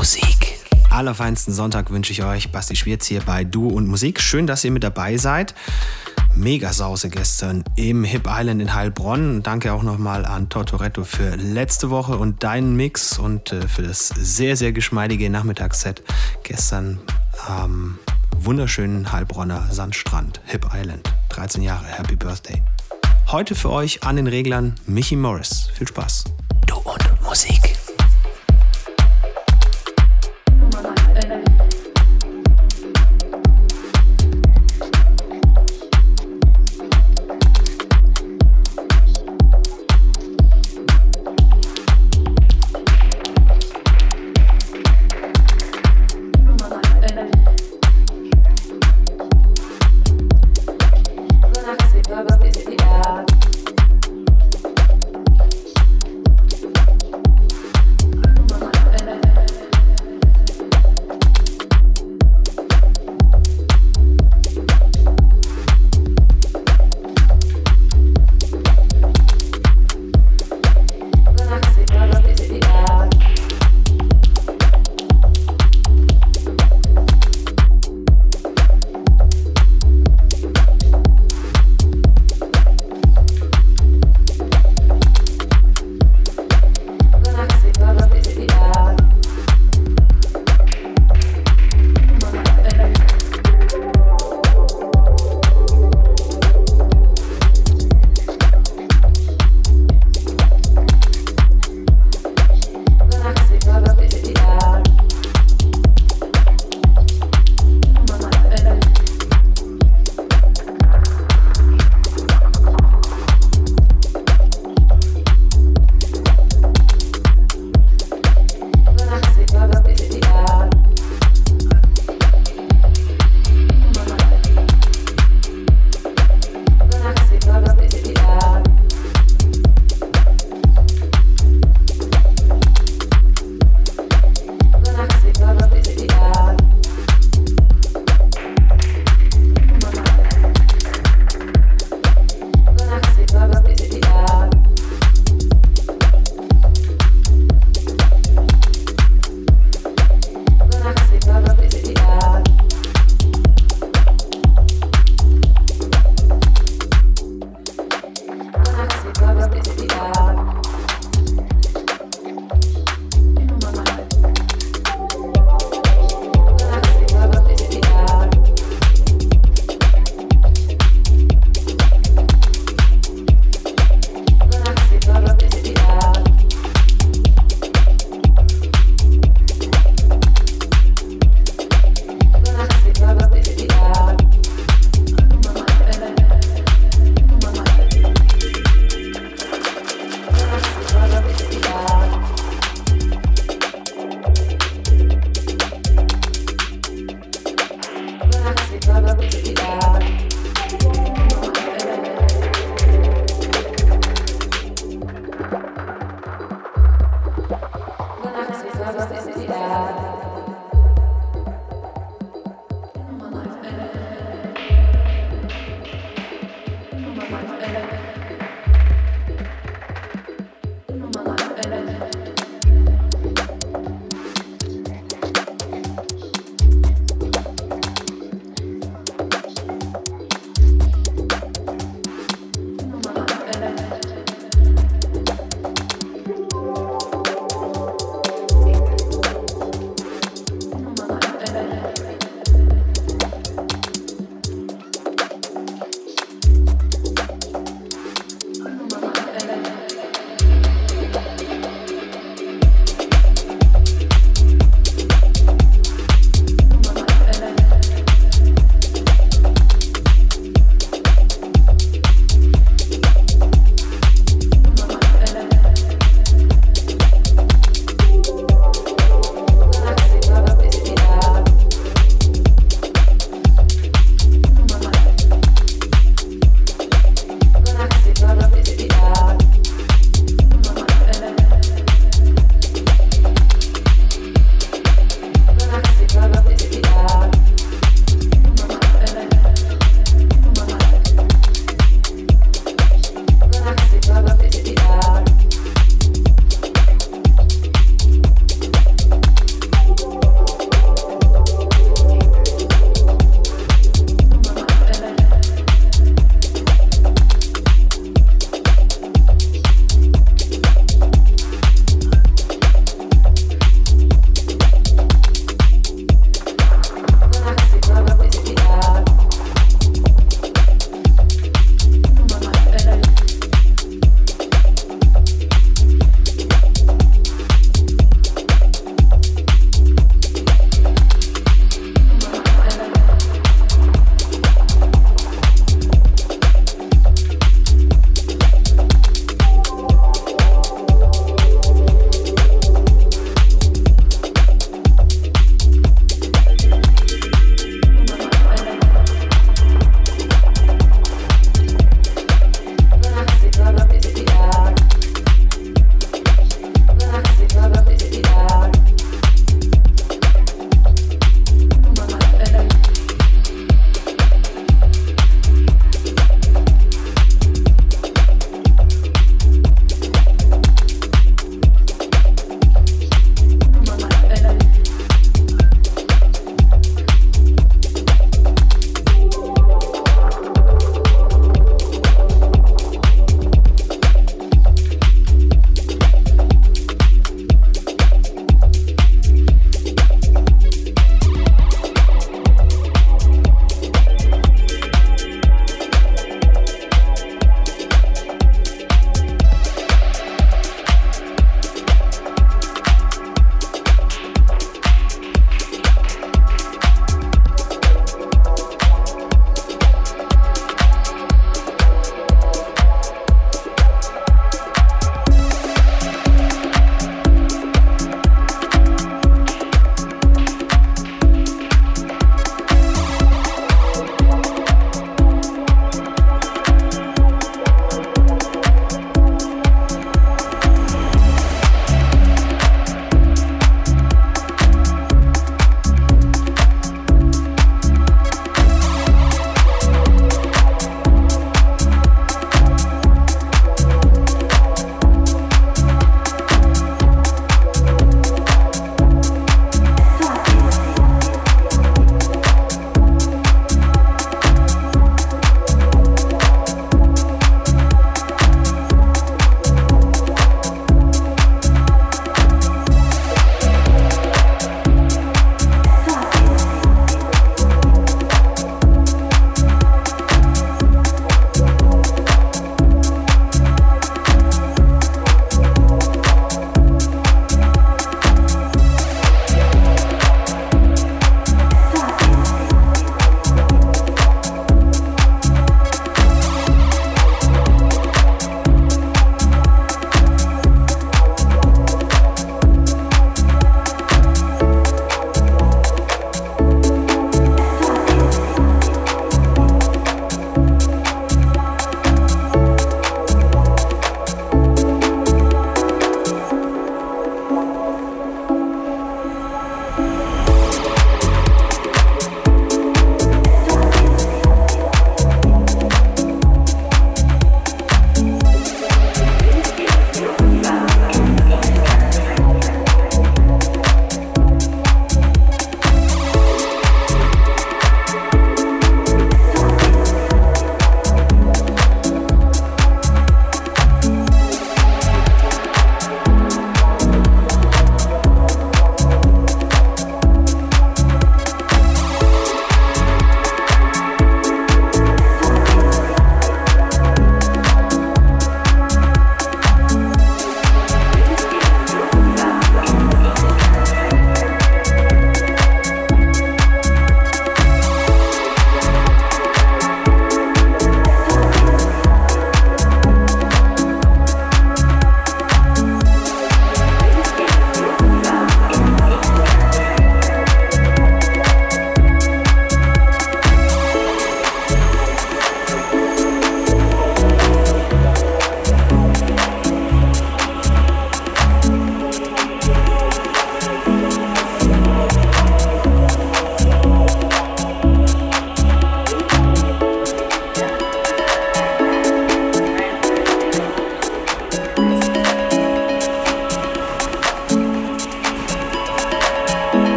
Musik. Allerfeinsten Sonntag wünsche ich euch. Basti Schwierz hier bei Du und Musik. Schön, dass ihr mit dabei seid. Mega Sause gestern im Hip Island in Heilbronn. Danke auch nochmal an Tortoretto für letzte Woche und deinen Mix und äh, für das sehr, sehr geschmeidige Nachmittagsset gestern am wunderschönen Heilbronner Sandstrand, Hip Island. 13 Jahre, Happy Birthday. Heute für euch an den Reglern Michi Morris. Viel Spaß. Du und Musik.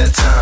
that time.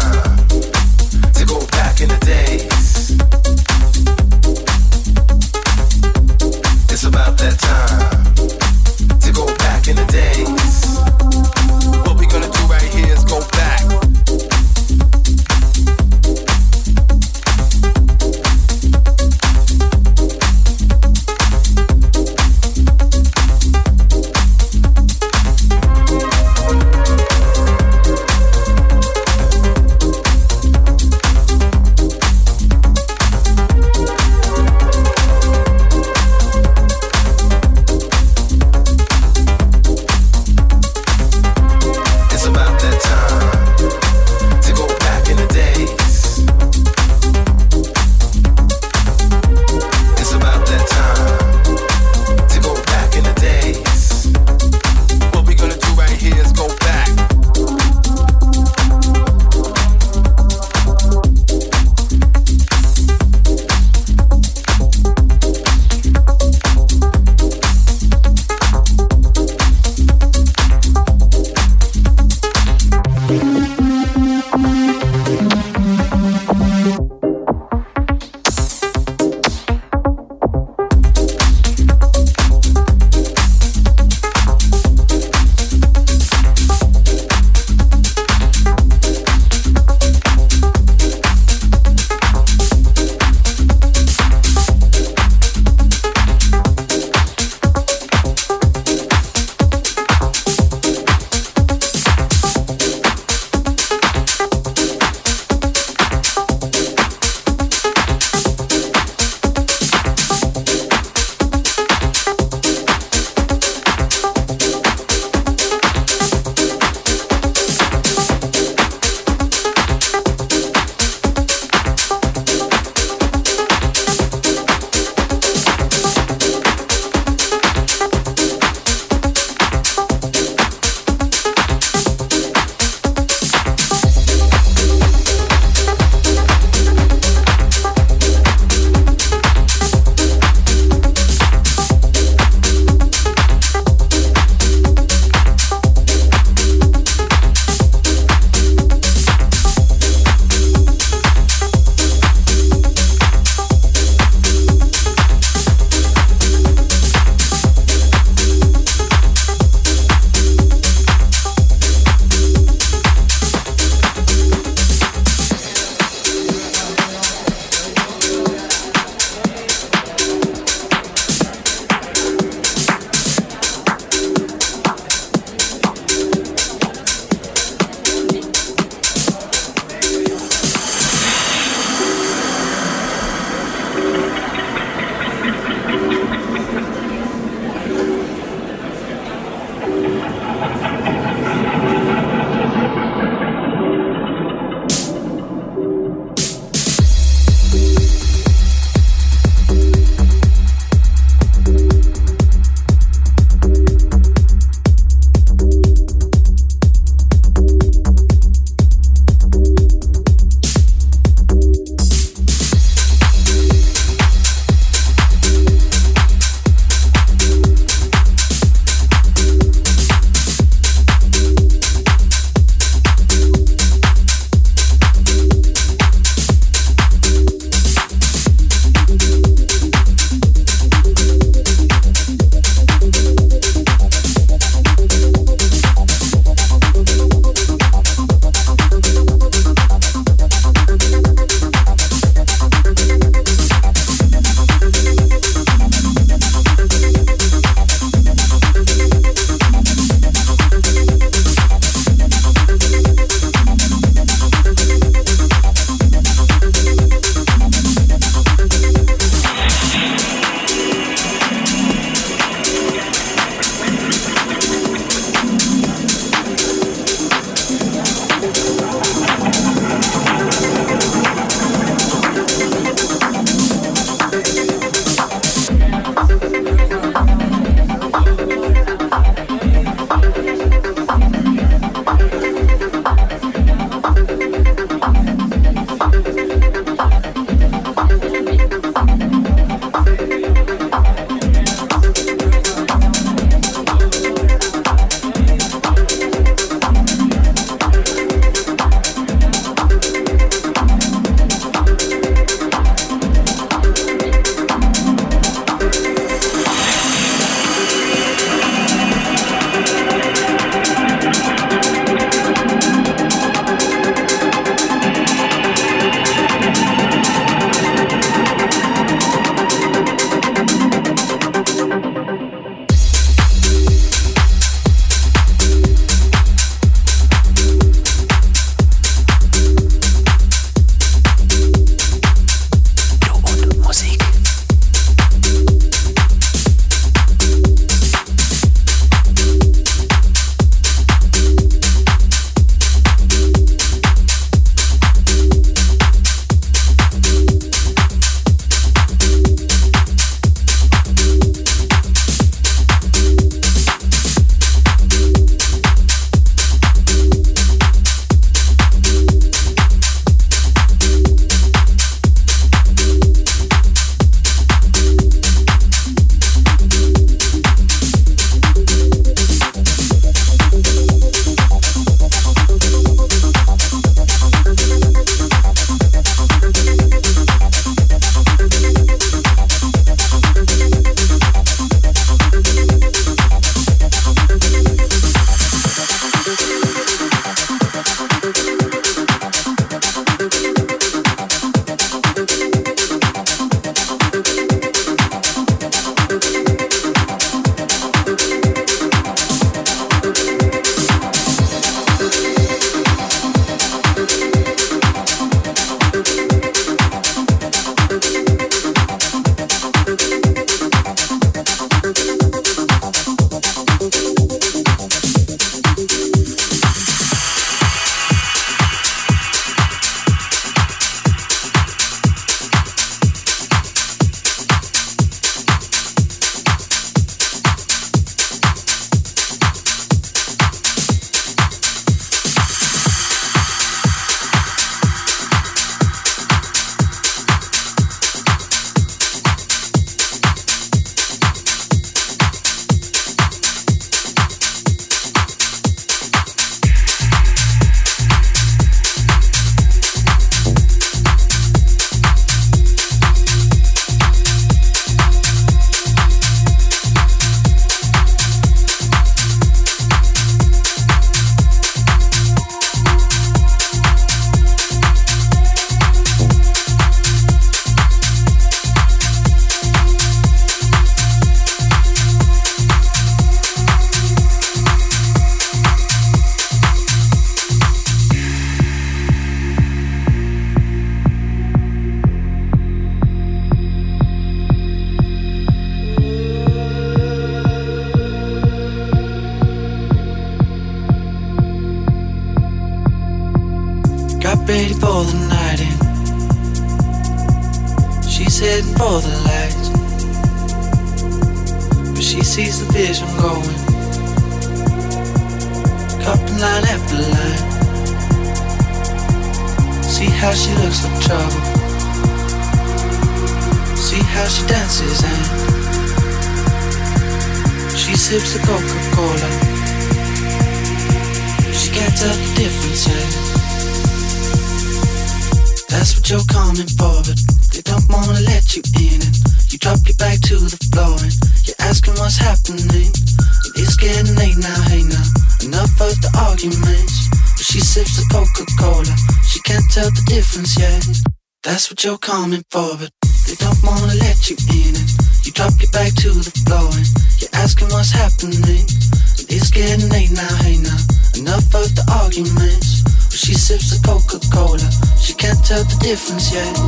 you're coming for, they don't wanna let you in it. You drop your back to the floor and you're asking what's happening. And it's getting late now, hey now. Enough of the arguments. Well, she sips the Coca Cola, she can't tell the difference yet.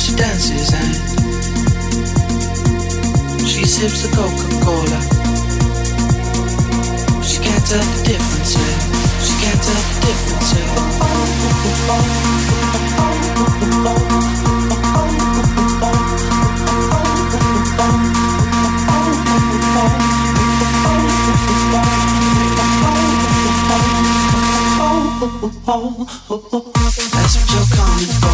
she dances and she sips the Coca-Cola. She can't tell the difference, yeah. She can't tell the difference, yeah. That's what you're coming for.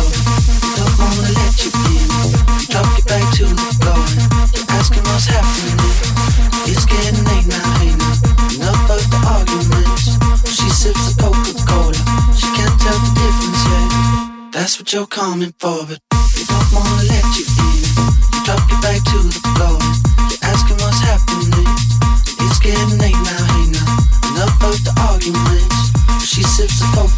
what you're coming for, but they don't wanna let you in. You drop your back to the floor. You're asking what's happening. It's getting late now, hey now. Enough of the arguments. She sips the coke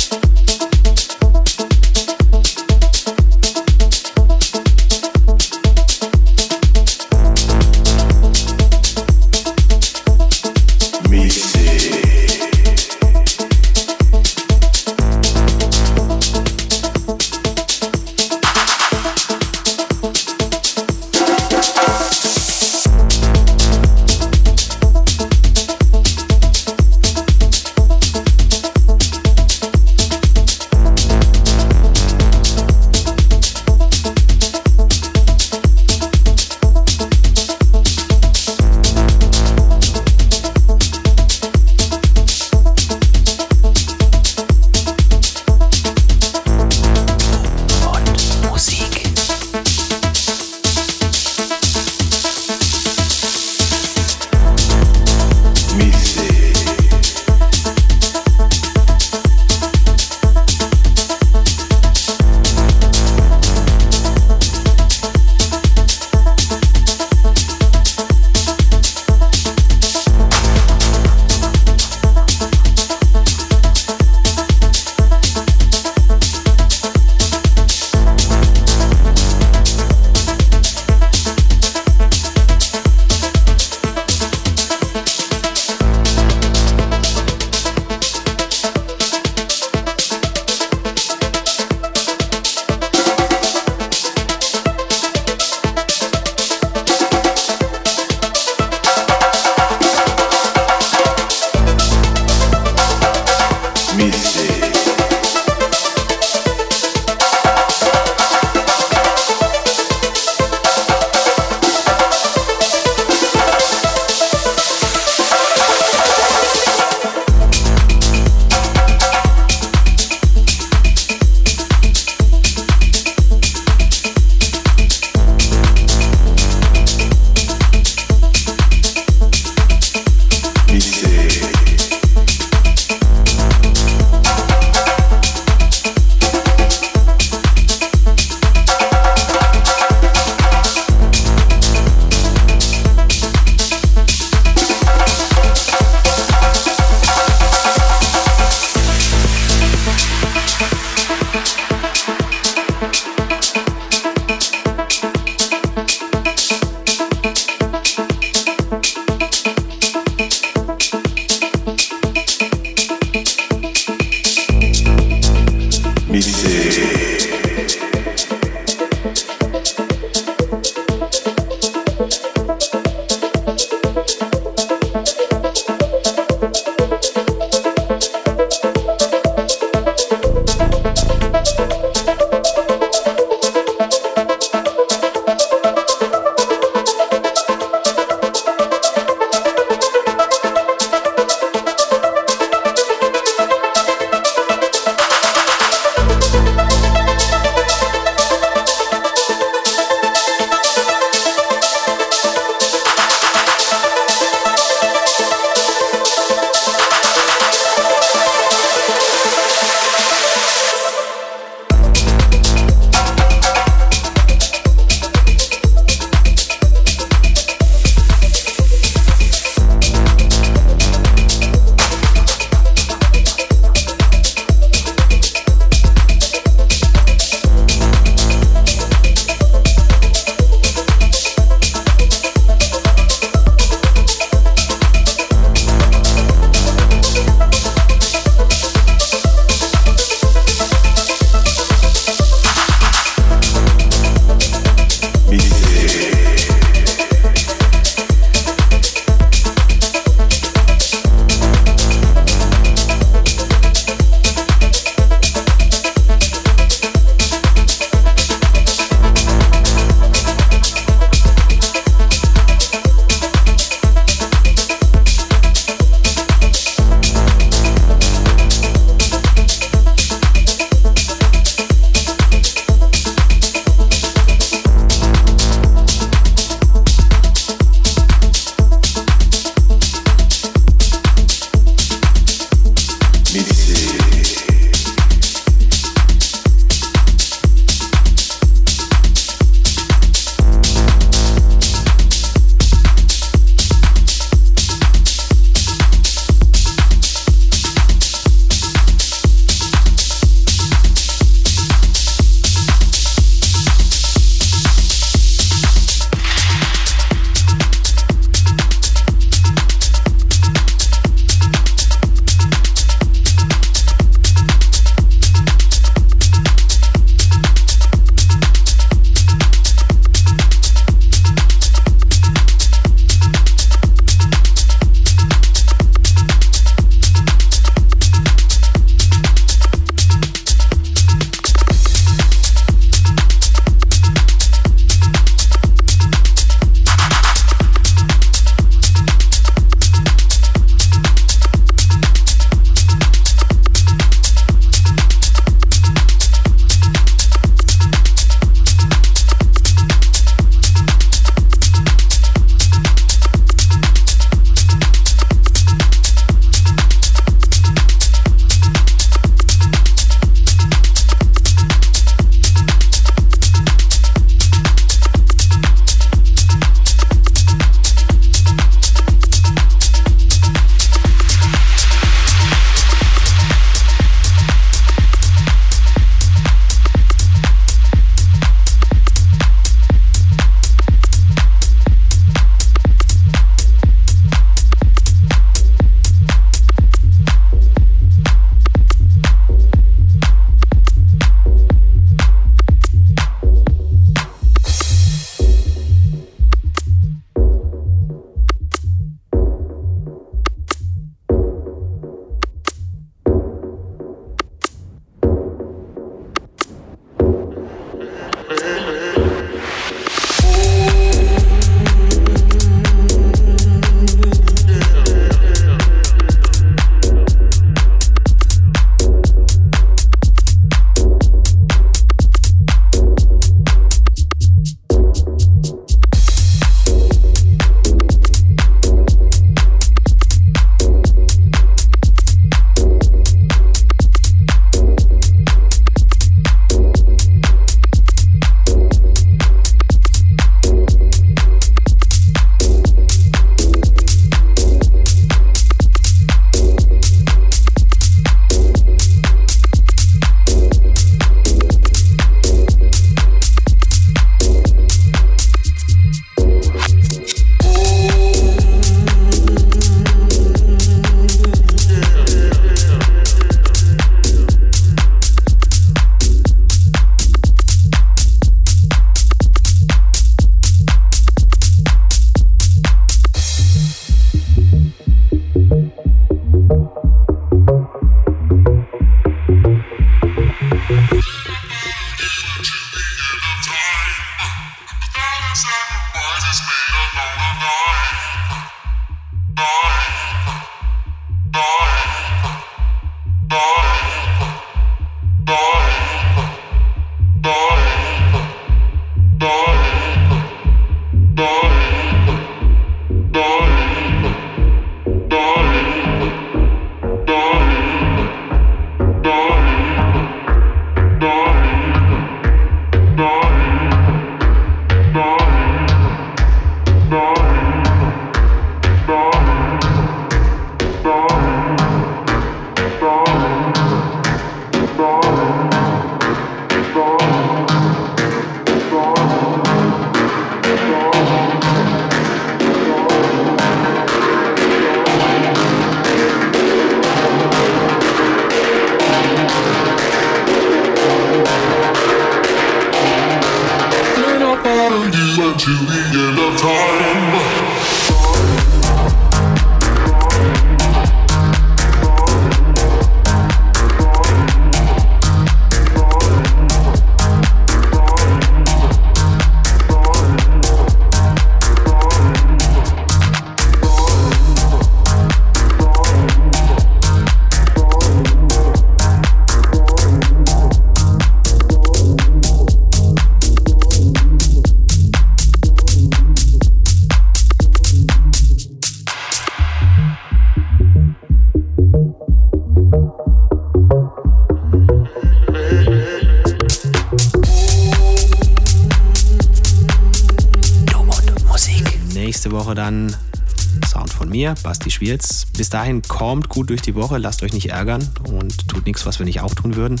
Podcast Die Schwierz. Bis dahin kommt gut durch die Woche, lasst euch nicht ärgern und tut nichts, was wir nicht auch tun würden.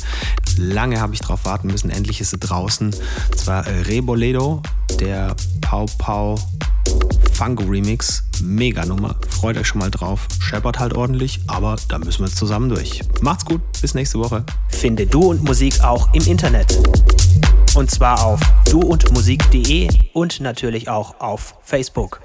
Lange habe ich drauf warten müssen, endlich ist sie draußen. Und zwar äh, Reboledo, der Pau Pau Funko Remix. Mega Nummer. Freut euch schon mal drauf. Sheppert halt ordentlich, aber da müssen wir jetzt zusammen durch. Macht's gut, bis nächste Woche. Finde Du und Musik auch im Internet. Und zwar auf duundmusik.de und natürlich auch auf Facebook.